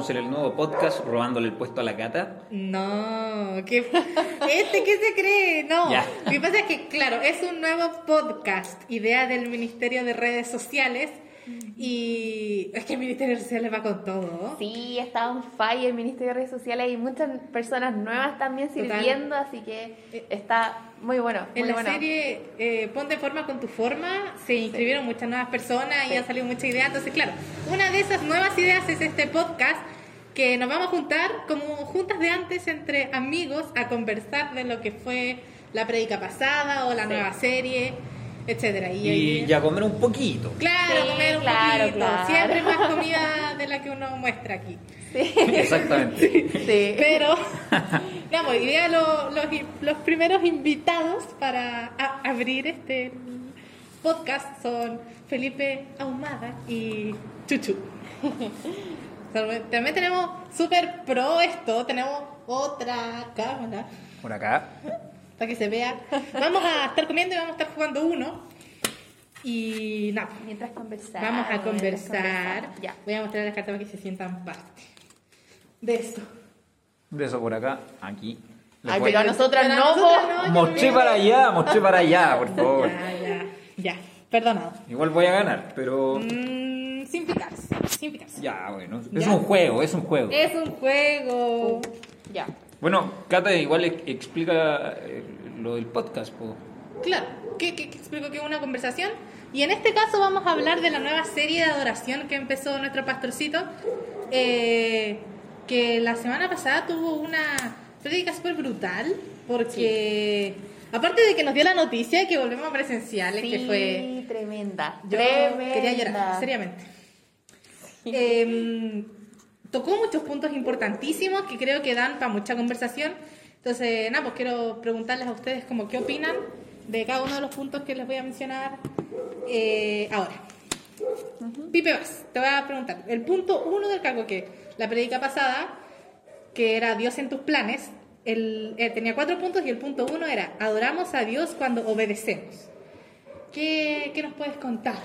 estamos en el nuevo podcast robándole el puesto a la cata. No, ¿qué, ¿este qué se cree? No. Ya. Lo que pasa es que, claro, es un nuevo podcast, idea del Ministerio de Redes Sociales. Y es que el Ministerio de Redes Sociales va con todo. Sí, está un fire el Ministerio de Redes Sociales y muchas personas nuevas también Total. sirviendo, así que está muy bueno. Muy En la bueno. serie eh, Ponte Forma con tu Forma se inscribieron muchas nuevas personas y Sí. han salido muchas ideas. Entonces, claro, una de esas nuevas ideas es este podcast que nos vamos a juntar como juntas de antes entre amigos a conversar de lo que fue la predica pasada o la Sí. nueva serie, etcétera. Y, Y ya comer un poquito. Claro, Sí, comer un claro, poquito. claro. Siempre más comida de la que uno muestra aquí. Sí. Exactamente. Sí. Pero, pues, hoy día lo- los, los primeros invitados para a- abrir este podcast son Felipe Ahumada y Chuchu. También tenemos super pro esto, tenemos otra cámara Por acá. Para que se vea. Vamos a estar comiendo y vamos a estar jugando uno. Y nada, Mientras conversamos. vamos a conversar. Ya. Voy a mostrar las cartas para que se sientan parte de esto. De eso por acá, aquí. Les Ay, voy- pero a nosotras Pero no, nosotras no, Mostré para allá, mostré para allá, por favor. Ya, ya, ya. Perdonado. Igual voy a ganar, pero. Mm, sin picarse, sin picarse. Ya, bueno. Es un juego, es un juego. Es un juego. Ya. Bueno, Cata igual ex- explica eh, lo del podcast, po. Claro, que, que, que explico que es una conversación. Y en este caso vamos a hablar de la nueva serie de adoración que empezó nuestro pastorcito. eh, que la semana pasada tuvo una prédica súper brutal. Porque, aparte de que nos dio la noticia que volvemos a presenciales, que Sí, fue tremenda. Yo tremenda. quería llorar, seriamente. Em, tocó muchos puntos importantísimos que creo que dan para mucha conversación. Entonces, nada, pues quiero preguntarles a ustedes como qué opinan de cada uno de los puntos que les voy a mencionar eh, ahora. Pipe Vaz, te voy a preguntar. El punto uno del cargo que la predica pasada, que era Dios en tus planes, el, eh, tenía cuatro puntos y el punto uno era adoramos a Dios cuando obedecemos. ¿Qué, qué nos puedes contar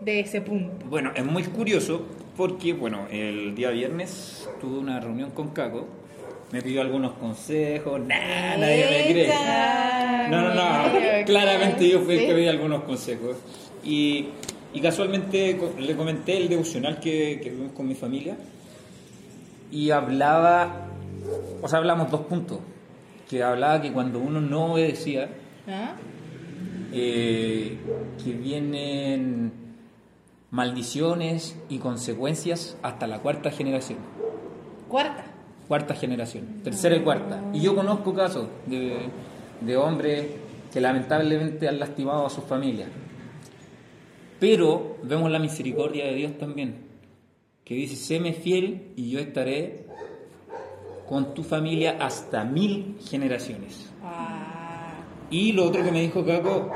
de ese punto? Bueno, es muy curioso porque, bueno, el día viernes tuve una reunión con Caco. Me pidió algunos consejos. Nah, nadie me cree. No, no, no. Claramente yo fui el que pedí algunos consejos. Y, y casualmente le comenté el devocional que, que vimos con mi familia. Y hablaba, o sea, hablamos dos puntos. Que hablaba que cuando uno no obedecía, ¿Ah? eh, que vienen maldiciones y consecuencias hasta la cuarta generación. Cuarta. Cuarta generación, tercera y cuarta. Y yo conozco casos de, de hombres que lamentablemente han lastimado a sus familias. Pero vemos la misericordia de Dios también, que dice, séme fiel y yo estaré con tu familia hasta mil generaciones. Ah, Y lo otro que me dijo Caco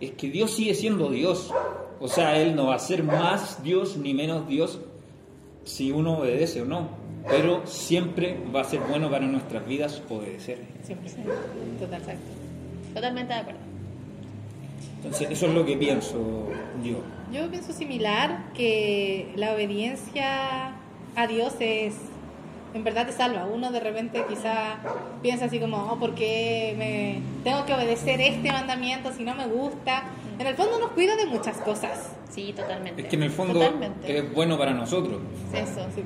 es que Dios sigue siendo Dios. O sea, Él no va a ser más Dios ni menos Dios si uno obedece o no. Pero siempre va a ser bueno para nuestras vidas obedecer. siempre. Total, exacto. Totalmente de acuerdo. Entonces, eso es lo que pienso yo. Yo pienso similar, que la obediencia a Dios es, en verdad te salva. Uno de repente quizá piensa así como, oh, ¿por qué me tengo que obedecer este mandamiento si no me gusta? En el fondo nos cuida de muchas cosas. Sí, totalmente. Es que en el fondo Totalmente. es bueno para nosotros. Eso, sí.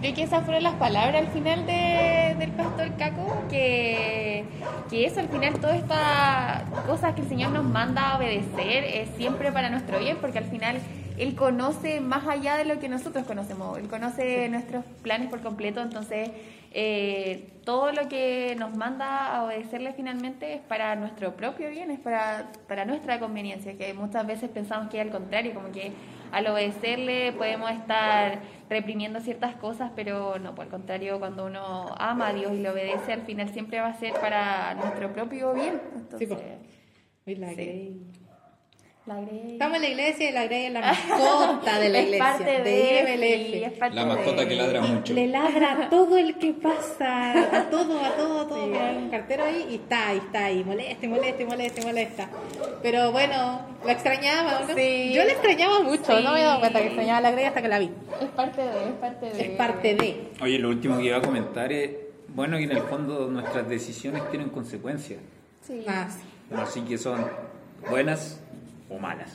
Creo que esas fueron las palabras al final de- del pastor Caco, que, que eso al final, todas estas cosas que el Señor nos manda a obedecer es siempre para nuestro bien, porque al final Él conoce más allá de lo que nosotros conocemos, Él conoce nuestros planes por completo, entonces eh, todo lo que nos manda a obedecerle finalmente es para nuestro propio bien, es para, para nuestra conveniencia, que muchas veces pensamos que es al contrario, como que al obedecerle podemos estar reprimiendo ciertas cosas, pero no, por el contrario, cuando uno ama a Dios y le obedece, al final siempre va a ser para nuestro propio bien. Sí, Entonces, Sí. Gay. La Grey. Estamos en la iglesia y la Grey es la mascota de la Es iglesia. parte de, de, IBLF. sí, es parte La mascota de- que ladra mucho. Le ladra a todo el que pasa, a todo, a todo, a todo. Mira, hay un cartero ahí y está ahí, está ahí, molesta, y molesta, y molesta, y molesta. Pero bueno, la extrañaba, ¿no? Sí. Yo la extrañaba mucho, Sí. no me he dado cuenta que extrañaba a la Grey hasta que la vi. Es parte de, es parte de. Es parte de. Oye, lo último que iba a comentar es, bueno, que en el fondo nuestras decisiones tienen consecuencias. Sí. Ah, sí. Así que son buenas o malas.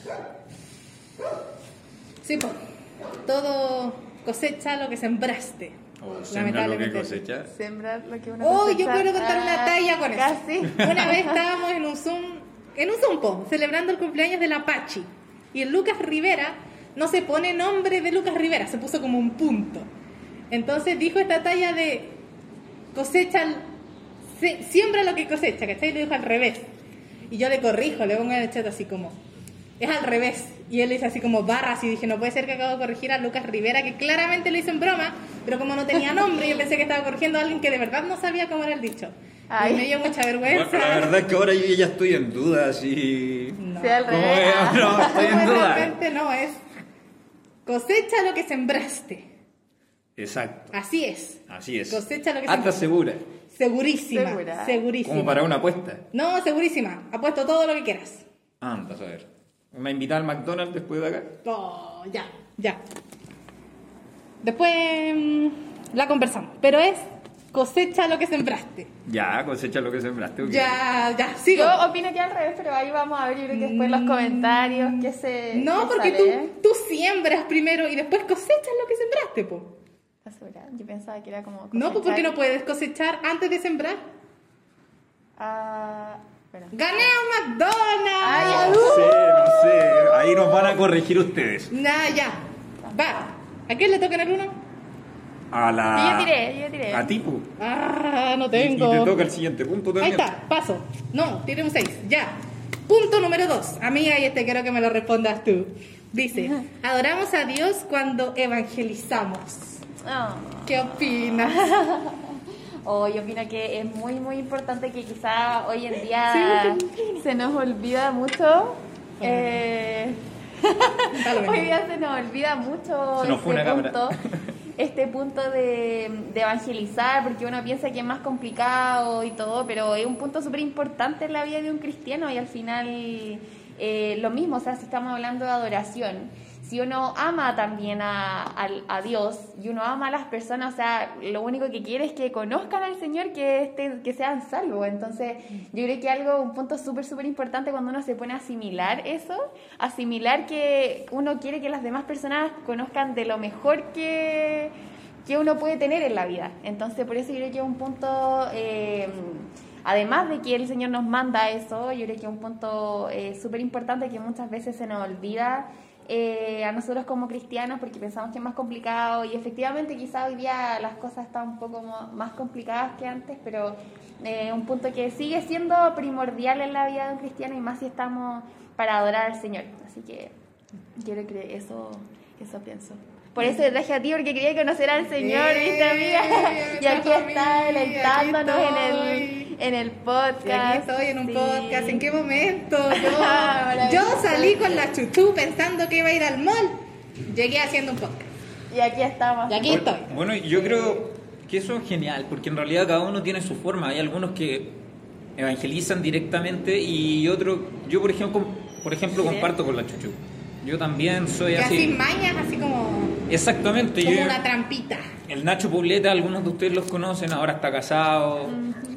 Sí, pues, todo cosecha lo que sembraste. O sembra lo que cosecha. Sembrar lo que uno Oh, yo quiero contar una Ah, talla con eso. Casi. Una vez estábamos en un Zoom, en un Zoom, po, celebrando el cumpleaños de la Pachi. Y el Lucas Rivera no se pone nombre de Lucas Rivera, se puso como un punto. Entonces dijo esta talla de cosecha, se- siembra lo que cosecha, ¿cachai? Y lo dijo al revés. Y yo le corrijo, le pongo en el chat así como, es al revés. Y él dice así como barras y dije, no puede ser que acabo de corregir a Lucas Rivera, que claramente lo hizo en broma, pero como no tenía nombre, yo pensé que estaba corrigiendo a alguien que de verdad no sabía cómo era el dicho. Ay. Y me dio mucha vergüenza. Bueno, la verdad es que ahora yo ya estoy en duda, si... No. Sí, al ¿Cómo revés. es? Ah. No, estoy en duda. Realmente no es. Cosecha lo que sembraste. Exacto, Así es. así es. Cosecha lo que Hasta sembraste. segura, Segurísima. Segura. Segurísima. como para una apuesta. No, segurísima. Apuesto todo lo que quieras. Anda, a ver. ¿Me invita al McDonald's después de acá? Oh, ya, ya. Después mm, la conversamos. Pero es cosecha lo que sembraste. Ya, cosecha lo que sembraste. Ya, ya, sigo. Yo opino que al revés, pero ahí vamos a ver, yo creo que después los comentarios, que se. no, que porque sale. tú, tú siembras primero y después cosechas lo que sembraste, po. ¿Estás segura? Yo pensaba que era como. No, pues porque no puedes cosechar antes de sembrar. Ah, ¡Gané a McDonald's! Ay, No sé, no sé. Ahí nos van a corregir ustedes. Nah, ya. Va. ¿A quién le toca el uno? A la... Yo tiré, yo tiré. A ti, pu. Ah, no Y, y tengo. te toca el siguiente punto Ahí está, paso. No, tiene un 6, ya. Punto número 2. Amiga, y este quiero que me lo respondas tú. Dice, adoramos a Dios cuando evangelizamos. Ah. ¿Qué opinas? Oh, yo opino que es muy, muy importante que quizá hoy en día se nos olvida mucho. eh, hoy día se nos olvida mucho Se nos fue este punto, este punto de, de evangelizar, porque uno piensa que es más complicado y todo, pero es un punto súper importante en la vida de un cristiano y al final eh, lo mismo, o sea, si estamos hablando de adoración, si uno ama también a, a Dios y uno ama a las personas, o sea, lo único que quiere es que conozcan al Señor, que, este, que sean salvos. Entonces, yo creo que algo, un punto súper, súper importante cuando uno se pone a asimilar eso, asimilar que uno quiere que las demás personas conozcan de lo mejor que, que uno puede tener en la vida. Entonces, por eso yo creo que es un punto... eh, Además de que el Señor nos manda eso, yo creo que es un punto eh, súper importante que muchas veces se nos olvida eh, a nosotros como cristianos porque pensamos que es más complicado y efectivamente quizá hoy día las cosas están un poco más complicadas que antes, pero eh, un punto que sigue siendo primordial en la vida de un cristiano y más si estamos para adorar al Señor. Así que quiero que eso, eso pienso. Por eso te traje a ti, porque quería conocer al Señor, Eh, ¿viste, amiga? Y aquí está, aquí en el. En el podcast. Y aquí estoy en un Sí. podcast. ¿En qué momento? Yo, salí con la chuchú pensando que iba a ir al mall. Llegué haciendo un podcast. Y aquí estamos. Y aquí estoy. Bueno, yo creo que eso es genial, porque en realidad cada uno tiene su forma. Hay algunos que evangelizan directamente y otros, yo por ejemplo, por ejemplo Sí. comparto con la chuchu. Yo también soy Que así así. mañas, así como, Exactamente. como yo- una trampita. El Nacho Pobleta, algunos de ustedes los conocen, ahora está casado,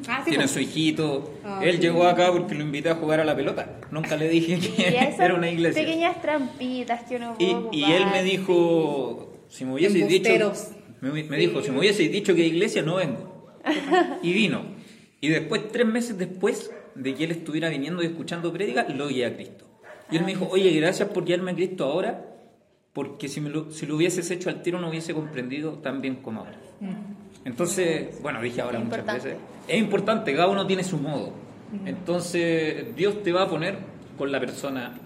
Ah, sí, tiene pues. su hijito. Ah, Él sí. llegó acá porque lo invité a jugar a la pelota. Nunca le dije que era una iglesia. pequeñas trampitas que uno puede Y, y él me dijo, si me hubieses dicho, me, me dijo, si me hubieses dicho que iglesia no vengo. Y vino. Y después, tres meses después de que él estuviera viniendo y escuchando prédicas, lo guié a Cristo. Y él me dijo, oye, gracias por guiarme a Cristo ahora, porque si, me lo, si lo hubieses hecho al tiro no hubiese comprendido tan bien como ahora. Entonces, bueno, dije ahora muchas importante. veces, es importante, cada uno tiene su modo. Entonces, Dios te va a poner con la persona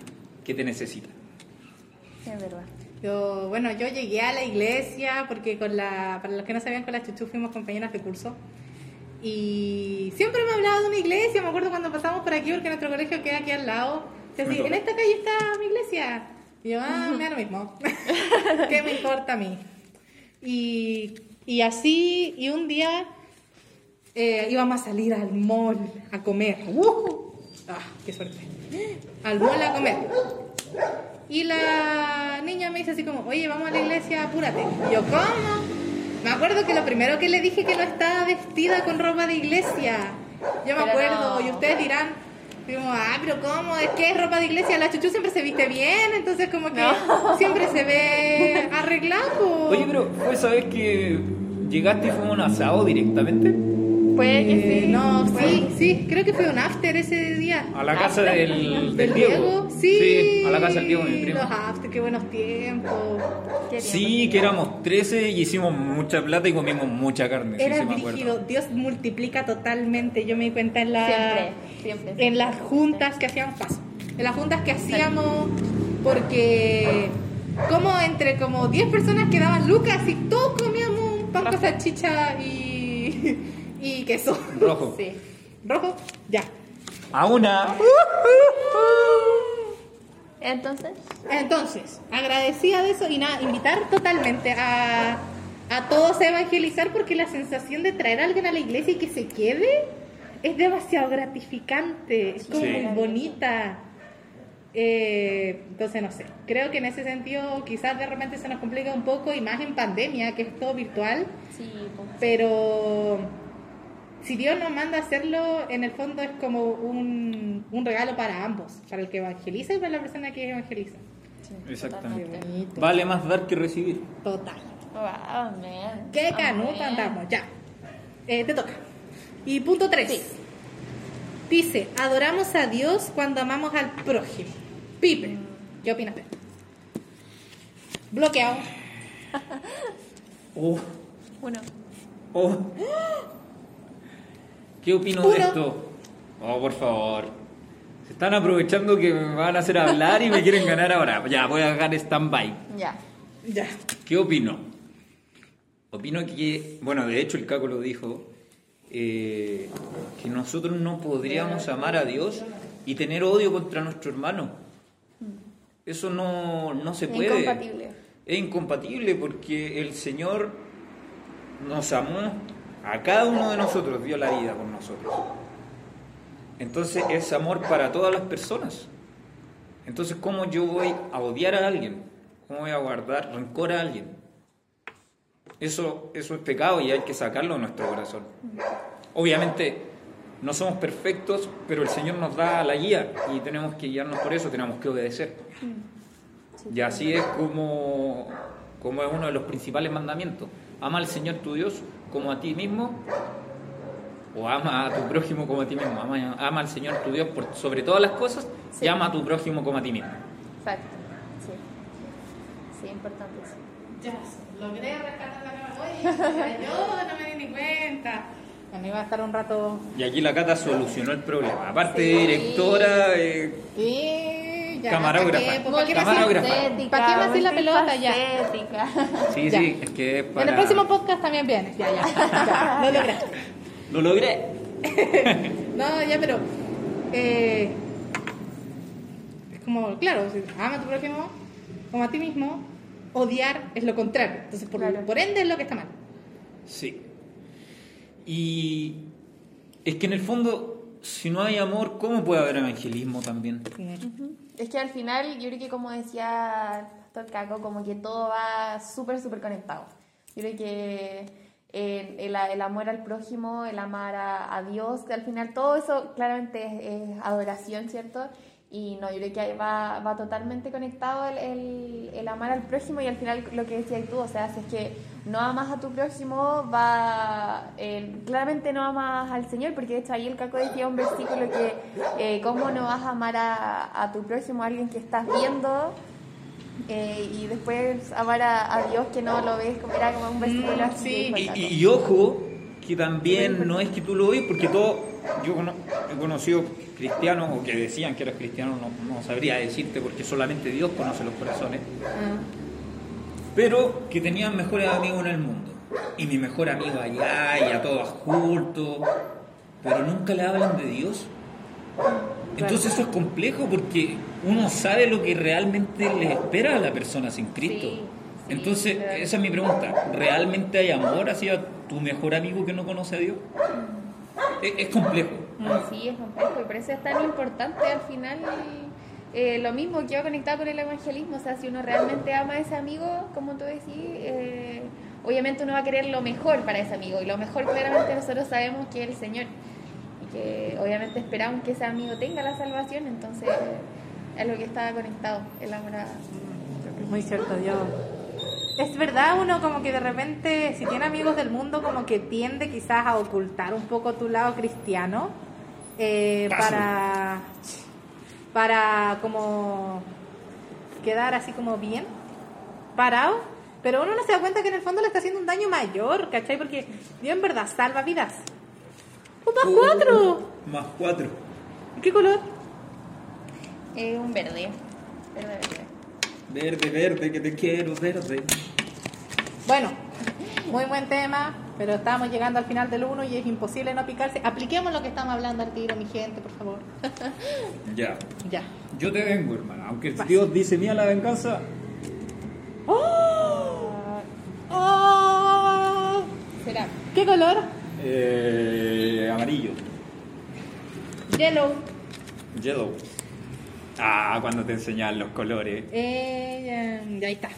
que te necesita. Sí, es verdad. Yo, bueno, yo llegué a la iglesia porque con la, para los que no sabían, con la chuchu fuimos compañeras de curso. Y siempre me hablaba de una iglesia, me acuerdo cuando pasamos por aquí, porque nuestro colegio queda aquí al lado. Toca. en esta calle está mi iglesia. Y yo, ah, me lo mismo. ¿Qué me importa a mí? Y, y así, y un día eh, íbamos a salir al mall a comer. ¡Uh! ¡Ah, qué suerte! Al mall a comer. Y la niña me dice así como, oye, vamos a la iglesia, apúrate. Y yo, ¿cómo? Me acuerdo que lo primero que le dije que no estaba vestida con ropa de iglesia. Yo me Pero acuerdo, no. y ustedes dirán, como, ah, pero ¿cómo? Es que es ropa de iglesia. La chuchu siempre se viste bien, entonces como que siempre se ve arreglado. Oye, pero ¿fue vez que llegaste y fuimos a un asado directamente? Puede que Eh, sí. no, sí, sí, creo que fue un after ese día. A la casa del, del ¿Del Diego. Sí. a la casa del Diego, mi primo. Los after, qué buenos tiempos. Qué Sí, tiempo. que éramos 13 y hicimos mucha plata y comimos mucha carne, sí, Era Dios multiplica totalmente. Yo me di cuenta en la Siempre, siempre. en las juntas que hacíamos paso. En las juntas que hacíamos porque como entre como 10 personas quedaban lucas y todos comíamos un pan con salchicha y, y queso. Rojo. Sí. Rojo, ya. A una. Entonces, Entonces, agradecida de eso y nada, invitar totalmente a, a todos a evangelizar porque la sensación de traer a alguien a la iglesia y que se quede es demasiado gratificante, es como Sí. muy bonita. Eh, entonces, no sé, creo que en ese sentido quizás de repente se nos complica un poco y más en pandemia, que es todo virtual, sí, pues. pero si Dios nos manda a hacerlo, en el fondo es como un, un regalo para ambos, para el que evangeliza y para la persona que evangeliza. sí, Exactamente. Vale más dar que recibir. Total. Wow, man. ¿Qué canuta Amén. andamos? Ya. Eh, te toca. Y punto 3. Sí. Dice, adoramos a Dios cuando amamos al prójimo. Pipe. ¿Qué opinas, Pepe? Bloqueado. Oh, Uno. oh. ¿Qué opino de esto? Oh, por favor. Se están aprovechando que me van a hacer hablar y me quieren ganar ahora. Ya, voy a dejar stand-by. Ya. Ya. ¿Qué opino? Opino que, bueno, de hecho el Caco lo dijo, eh, que nosotros no podríamos amar a Dios y tener odio contra nuestro hermano. Eso no, no se Es puede. incompatible. Es incompatible porque el Señor nos amó, a cada uno de nosotros dio la vida por nosotros. Entonces es amor para todas las personas. Entonces, ¿cómo yo voy a odiar a alguien? ¿Cómo voy a guardar rencor a alguien? Eso, eso es pecado y hay que sacarlo de nuestro corazón. Obviamente no somos perfectos, pero el Señor nos da la guía y tenemos que guiarnos por eso, tenemos que obedecer. Y así es como, como es uno de los principales mandamientos. Ama al Señor tu Dios como a ti mismo, o ama a tu prójimo como a ti mismo. Ama, ama al Señor tu Dios por sobre todas las cosas y Sí. ama a tu prójimo como a ti mismo. Exacto. Sí. Sí, importante eso. Ya, logré rescatar la. Oye, yo no me di ni cuenta. Bueno, iba a estar un rato. Y aquí la Cata solucionó el problema. Aparte Sí. de directora, eh, Y ya. Camarógrafa. ¿para qué? ¿para qué me Camarógrafa. hacen- Multifacética, ¿Para qué me hacen la pelota ya? sí, Ya. sí, es que es para... En el próximo podcast también vienes. Ya, ya. ya lo lograste. Lo logré. No, ya, pero. eh, es como, claro, si ama a tu prójimo como a ti mismo, odiar es lo contrario. Entonces, por, Claro. por ende, es lo que está mal. Sí. Y es que en el fondo, si no hay amor, ¿cómo puede haber evangelismo también? Es que al final, yo creo que como decía el Caco, como que todo va súper, súper conectado. Yo creo que eh, el, el amor al prójimo, el amar a, Dios, que al final todo eso claramente es adoración, ¿cierto? Y no, yo creo que ahí va, va totalmente conectado el, el, el amar al prójimo y al final lo que decías tú, o sea, si es que no amas a tu prójimo, va eh, claramente no amas al Señor, porque de hecho ahí el Caco decía un versículo que eh, cómo no vas a amar a, a tu prójimo, a alguien que estás viendo, eh, y después amar a, a Dios que no lo ves, como era como un versículo Mm, así. sí. y ojo, que también no es que tú lo oís, porque todo, yo he conocido cristianos o que decían que eras cristiano, no, no sabría decirte porque solamente Dios conoce los corazones, pero que tenían mejores amigos en el mundo. Y mi mejor amigo allá y a todos juntos, pero nunca le hablan de Dios. Entonces eso es complejo porque uno sabe lo que realmente le espera a la persona sin Cristo. Sí, sí, Entonces, claro. esa es mi pregunta. ¿Realmente hay amor hacia tu mejor amigo que no conoce a Dios? Es, es complejo. Sí, es complejo y por eso es tan importante al final eh, lo mismo que va conectado con el evangelismo. O sea, si uno realmente ama a ese amigo, como tú decís, eh, obviamente uno va a querer lo mejor para ese amigo y lo mejor claramente nosotros sabemos que es el Señor y que obviamente esperamos que ese amigo tenga la salvación, entonces es lo que está conectado, el amor a... Muy cierto, yo. Es verdad, uno como que de repente, si tiene amigos del mundo, como que tiende quizás a ocultar un poco tu lado cristiano eh, Paso. para, para como quedar así como bien parado. Pero uno no se da cuenta que en el fondo le está haciendo un daño mayor, ¿cachai? Porque Dios en verdad salva vidas. ¡Un más cuatro! Más cuatro. ¿Qué color? Eh, un verde, verde, verde. Verde, verde, que te quiero, verde. Bueno, muy buen tema, pero estamos llegando al final del uno y es imposible no picarse. Apliquemos lo que estamos hablando al tiro, mi gente, por favor. Ya. Ya. Yo te vengo, hermano. Aunque Vas. Dios dice mía la venganza. ¡Oh! ¡Oh! ¿Será? ¿Qué color? Eh, amarillo. Yellow. Yellow. Ah, cuando te enseñan los colores. Eh, ya, ahí está.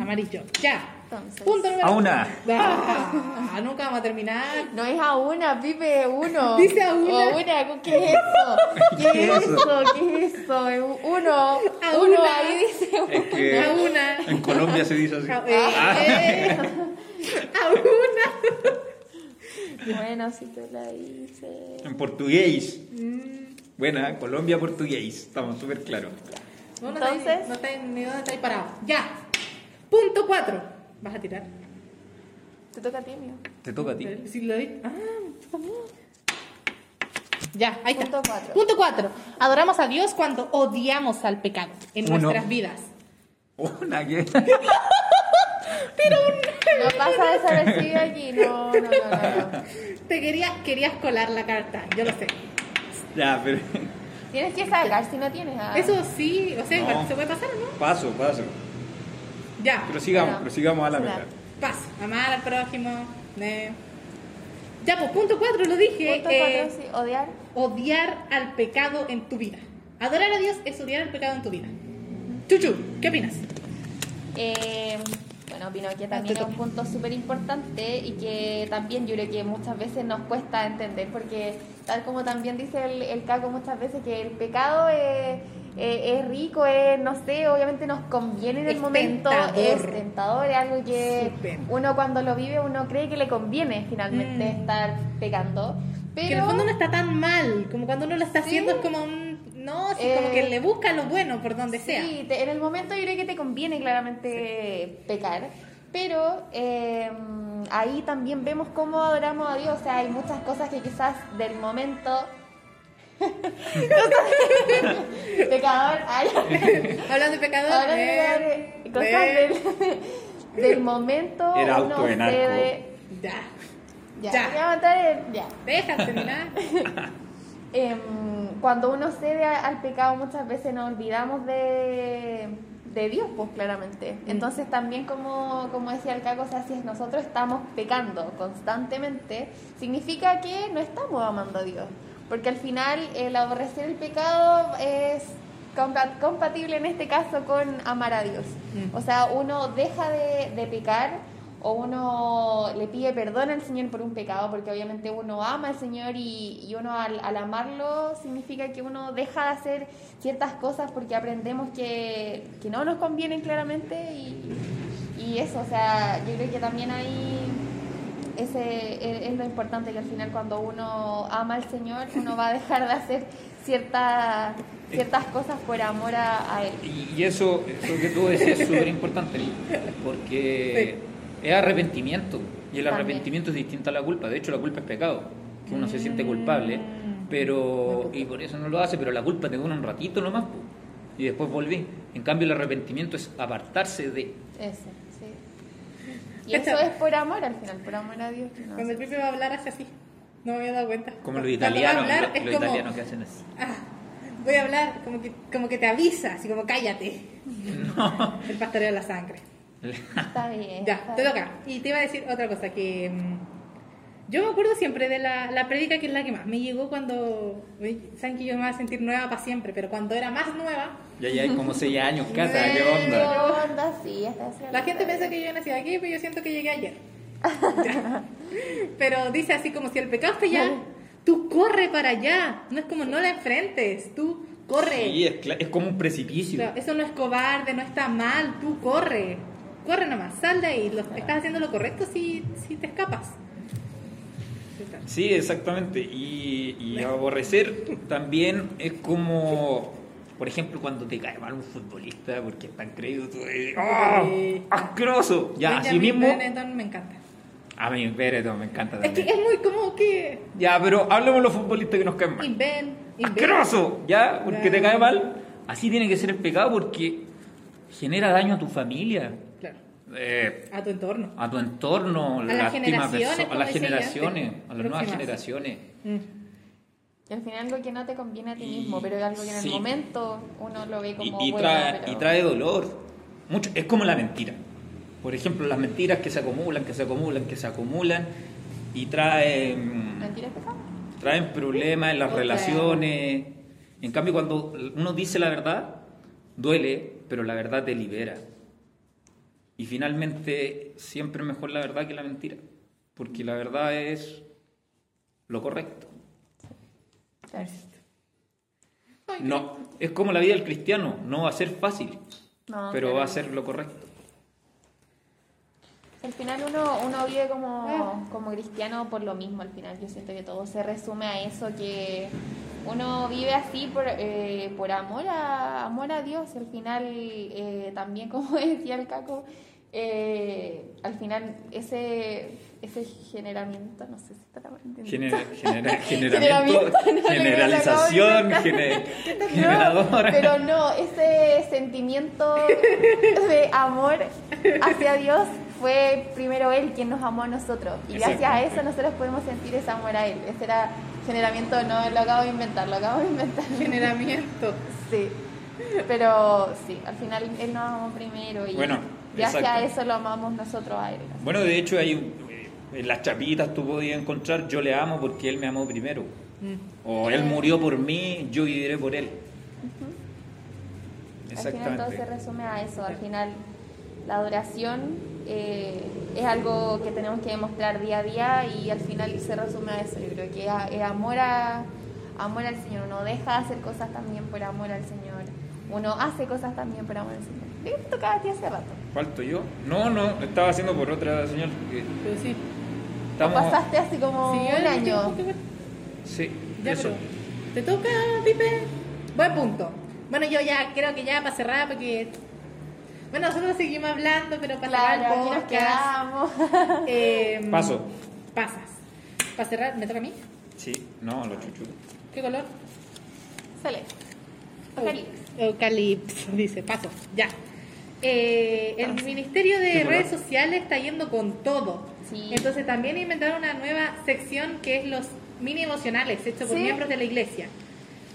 Amarillo. Ya. Entonces. Punto número A una. Ah, nunca vamos a terminar. No es a una, Pipe, uno. Dice a una. O una, ¿qué es eso? ¿Qué ¿Qué es es eso? ¿Qué es eso? Es Uno. A uno, una. ahí dice uno. Es que A una. en Colombia se dice así. A, eh, a una. Bueno, si te la dice. En portugués. Mm. Buena, Colombia portugués. Estamos súper claros. No, no Entonces- estáis- no estáis ni dónde estáis parados. Ya. Punto 4. ¿Vas a tirar? Te toca a ti, mío. Te toca a ti. Si lo di- Ah, tú también. Ya, ahí está. Punto cuatro. Punto 4. Adoramos a Dios cuando odiamos al pecado en Uno. nuestras vidas. Una que. No pasa desapercibido aquí. No, no, no, no. no. Te querías, querías colar la carta, yo lo sé. Ya, pero. Tienes que sacar si no tienes. ah. Eso sí, o sea, No. igual se puede pasar, ¿o ¿no? Paso, paso. Ya, Prosigamos, Bueno. prosigamos a la meta. paso. Amar al prójimo. eh. Ya, pues punto 4 lo dije. Punto eh, cuatro, sí, odiar. odiar al pecado en tu vida. Adorar a Dios es odiar al pecado en tu vida. Chuchu, ¿qué opinas? Eh, bueno, opino que también es un punto súper importante y que también yo creo que muchas veces nos cuesta entender porque tal como también dice el, el Caco muchas veces que el pecado es, es- es rico, es, no sé, obviamente nos conviene en el Es momento, tentador. es tentador, es algo que Súper. uno cuando lo vive uno cree que le conviene finalmente Mm. estar pecando. Pero Que en el fondo no está tan mal, como cuando uno lo está Sí. haciendo es como un... No, sí, Eh, como que le busca lo bueno por donde sea. Sí, en el momento yo creo que te conviene claramente pecar, pero eh, ahí también vemos cómo adoramos a Dios. O sea, hay muchas cosas que quizás del momento... Pecador, ay, Hablando de pecador, ahora eh, de- cosas eh, del, del momento uno auto de narco. cede- Ya, Ya, Ya. el- ya. deja terminar. Em, cuando uno cede al pecado muchas veces nos olvidamos de, de Dios, pues claramente. Entonces también como, como decía el Caco, o sea, si nosotros estamos pecando constantemente, significa que no estamos amando a Dios. Porque al final el aborrecer el pecado es compa- compatible en este caso con amar a Dios. Mm. O sea, uno deja de, de pecar o uno le pide perdón al Señor por un pecado, porque obviamente uno ama al Señor y, y uno al, al amarlo significa que uno deja de hacer ciertas cosas porque aprendemos que, que no nos convienen claramente y, y eso, o sea, yo creo que también ahí ese es, es lo importante que al final cuando uno ama al Señor uno va a dejar de hacer ciertas ciertas cosas por amor a, a Él. Y, y eso, eso que tú decías es súper importante, porque es arrepentimiento. Y el También. arrepentimiento es distinto a la culpa. De hecho, la culpa es pecado, que uno se siente culpable, Mm. pero y por eso no lo hace, pero la culpa te dura un ratito nomás, y después volví. En cambio, el arrepentimiento es apartarse de... Eso, sí. Y Cacha. eso es por amor al final, por amor a Dios. no Cuando el Pipe va a hablar hace así. No me había dado cuenta. Como los italianos, como, italianos que hacen así. Ah, Voy a hablar como que, como que te avisa, así como cállate. El pastoreo de la sangre. Está bien. Ya, está te bien. toca. Y te iba a decir otra cosa, que mm, yo me acuerdo siempre de la, la prédica que es la que más me llegó cuando, saben que yo me voy a sentir nueva para siempre, pero cuando era más nueva, Ya ya hay como 6 años, Cata, ¿qué ¿Qué onda? onda? Sí, está haciendo la gente piensa que yo nací aquí, pero yo siento que llegué ayer. Pero dice así como si el pecado está allá, tú corre para allá, no es como no la enfrentes, tú corre. Sí, es, es como un precipicio. Claro, eso no es cobarde, no está mal, tú corre. Corre nomás, sal de ahí. Lo, estás haciendo lo correcto si, si te escapas. Sí, exactamente. Y, y aborrecer también es como, por ejemplo, cuando te cae mal un futbolista porque es tan creído, tú dices, ¡ah! Sí. ¡Asqueroso! Ya, así mismo. Benetton me encanta. A mí, Benetton me encanta Es que es muy como que. Ya, pero hablemos de los futbolistas que nos caen mal. Inven, inven. ¡Asqueroso! ¿Ya? Porque te cae mal. Así tiene que ser el pecado porque genera daño a tu familia, Claro, eh, a tu entorno. a tu entorno, las lastima generaciones, a las generaciones, a las nuevas generaciones. Mm. Y al final algo que no te conviene a ti Y- mismo, pero es algo que en el sí. momento uno lo ve Y, como y bueno, trae, pero- y trae dolor. Mucho, es como la mentira. Por ejemplo, las mentiras que se acumulan, que se acumulan, que se acumulan y traen, ¿Mentira es pecado? traen problemas en las relaciones. En cambio, cuando uno dice la verdad, duele, pero la verdad te libera. Y finalmente, siempre es mejor la verdad que la mentira. Porque la verdad es lo correcto. No, es como la vida del cristiano, no va a ser fácil, No, pero claro. va a ser lo correcto. Al final uno, uno vive Ah. como, como cristiano por lo mismo, al final yo siento que todo se resume a eso, que uno vive así por, eh, por amor, a, amor a Dios, al final eh, también como decía el Caco, eh, al final ese, ese generamiento, no sé si está la Genera- genera- Generamiento, generamiento, no, le generalización, acabo de gene- No, generadora. pero no, ese sentimiento de amor hacia Dios fue primero Él quien nos amó a nosotros. Y gracias a eso nosotros podemos sentir ese amor a Él. Ese era generamiento, no lo acabo de inventar, lo acabo de inventar. Generamiento. Sí. Pero sí, al final Él nos amó primero y Bueno, gracias exacto. a eso lo amamos nosotros a Él. Bueno, de hecho, hay un- en las chapitas tú podías encontrar yo le amo porque él me amó primero. Mm. O él murió por mí, yo viviré por él. Al final todo se Exactamente. resume a eso. Al final la adoración eh, es algo que tenemos que demostrar día a día y al final se resume a eso. Yo creo que es, amor, a, amor al Señor. Uno deja de hacer cosas también por amor al Señor. Uno hace cosas también por amor al Señor. ¿De qué te tocaba a ti hace rato? ¿Falto yo? No, no, estaba haciendo por otra señal. que Pero sí. ¿O Estamos... pasaste así como Sí, un año? que. Sí, Ya, eso. pero te toca, Pipe. Buen punto. Bueno, yo ya creo que ya para cerrar, porque. Bueno, nosotros seguimos hablando, pero para Claro, cerrar el aquí nos podcast, quedamos. eh, Paso. Pasas. Para cerrar, ¿me toca a mí? Sí, no, lo chuchu. ¿Qué color? Sale. Apocalipsis. Eucalipso, dice, paso, ya. Eh, el Ministerio de. Redes Sociales está yendo con todo. Sí. Entonces también inventaron una nueva sección que es los mini emocionales, hechos por Sí. miembros de la iglesia.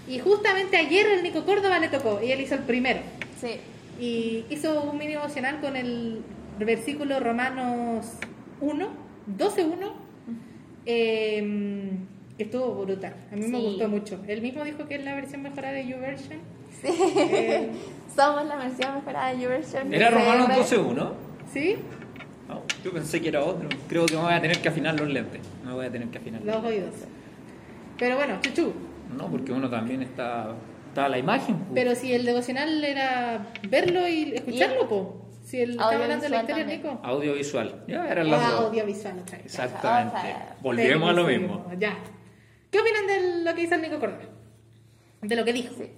Y justamente ayer el Nico Córdoba le tocó, y él hizo el primero. Sí. Y hizo un mini emocional con el versículo Romanos 1, 12.1, eh, que estuvo brutal. A mí me gustó mucho. Él mismo dijo que es la versión mejorada de YouVersion. Sí. Eh, Somos la versión mejorada de YouVersion. ¿Era Romanos CR. 12.1? ¿Sí? No, yo pensé que era otro. Creo que me voy a tener que afinar los lentes. Me voy a tener que afinar Los oídos. Pero bueno, chuchu. No, porque uno también está. Está la imagen. pues. Pero si el devocional era verlo y escucharlo, po. Si él estaba hablando de la historia Nico. Audiovisual. Ya eran las Ah, dos. audiovisual otra vez. Exactamente. Ojalá. Volvemos a lo mismo. Ya. ¿Qué opinan de lo que dice el Nico Córdoba? De lo que dijo. Sí.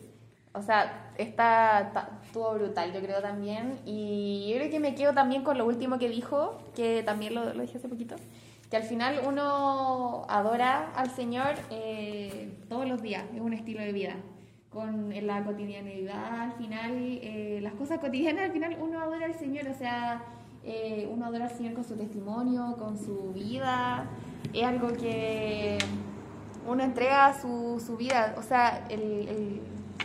O sea, está, está- estuvo brutal, yo creo también. Y yo creo que me quedo también con lo último que dijo, que también lo, lo dije hace poquito, que al final uno adora al Señor eh, todos los días, es un estilo de vida. Con la cotidianidad, al final, eh, las cosas cotidianas, al final uno adora al Señor, o sea, eh, uno adora al Señor con su testimonio, con su vida. Es algo que uno entrega su, su vida, o sea, el, el-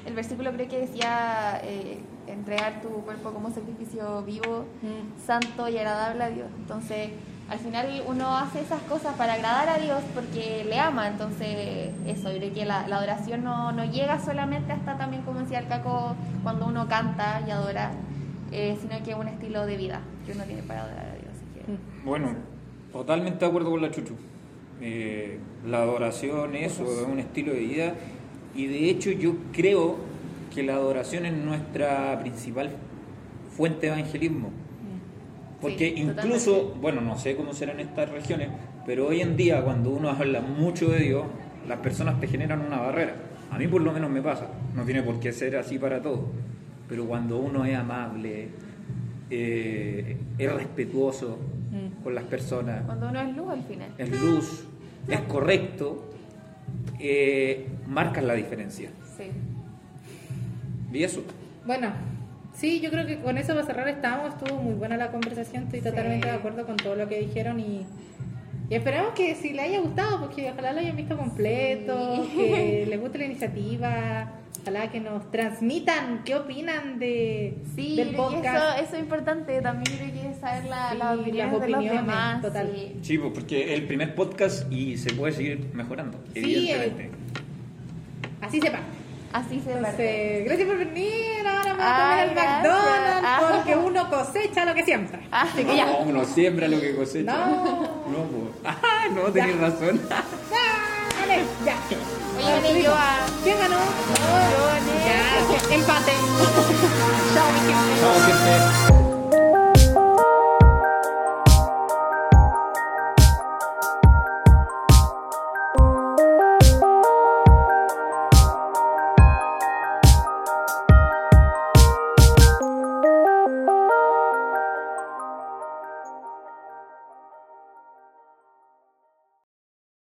el versículo creo que decía eh, entregar tu cuerpo como sacrificio vivo, Mm. santo y agradable a Dios. Entonces, al final uno hace esas cosas para agradar a Dios porque le ama. Entonces, eso, yo creo que la, la adoración no, no llega solamente hasta también, como decía el Caco, cuando uno canta y adora, eh, sino que es un estilo de vida que uno tiene para adorar a Dios. Que- Mm. Bueno, totalmente de acuerdo con la Chuchu. Eh, la adoración, eso, es un estilo de vida. Y de hecho yo creo que la adoración es nuestra principal fuente de evangelismo. Porque Sí, incluso, totalmente. bueno, no sé cómo será en estas regiones, pero hoy en día cuando uno habla mucho de Dios, las personas te generan una barrera. A mí por lo menos me pasa, no tiene por qué ser así para todos. Pero cuando uno es amable, eh, es respetuoso Mm. con las personas, Cuando uno es luz al final. es luz, es correcto, eh, marcas la diferencia. Sí. Y eso. Bueno, sí, yo creo que con eso para cerrar estamos. Estuvo muy buena la conversación. Estoy Sí. totalmente de acuerdo con todo lo que dijeron y, y esperamos que si le haya gustado, porque ojalá lo hayan visto completo, Sí. que les guste la iniciativa. Ojalá que nos transmitan qué opinan de, Sí, del podcast. eso, eso es importante. También creo que es saber la, Sí, las opiniones de los demás. total. sí. Sí, pues, porque es el primer podcast y se puede seguir mejorando, Sí, evidentemente. Así sepa. Así se. Entonces, gracias por venir. Ahora vamos a Ay, comer al gracias. McDonald's Ah. porque uno cosecha lo que siembra. Así que ya. No, uno siembra lo que cosecha. No. No, pues. Ah, no, tenés razón. ¡Ah! Dale, ya. Oye, gané yo a- ¿Quién ganó? Yo gané. Ya, empate. Chao, mi gente. Chao, gente.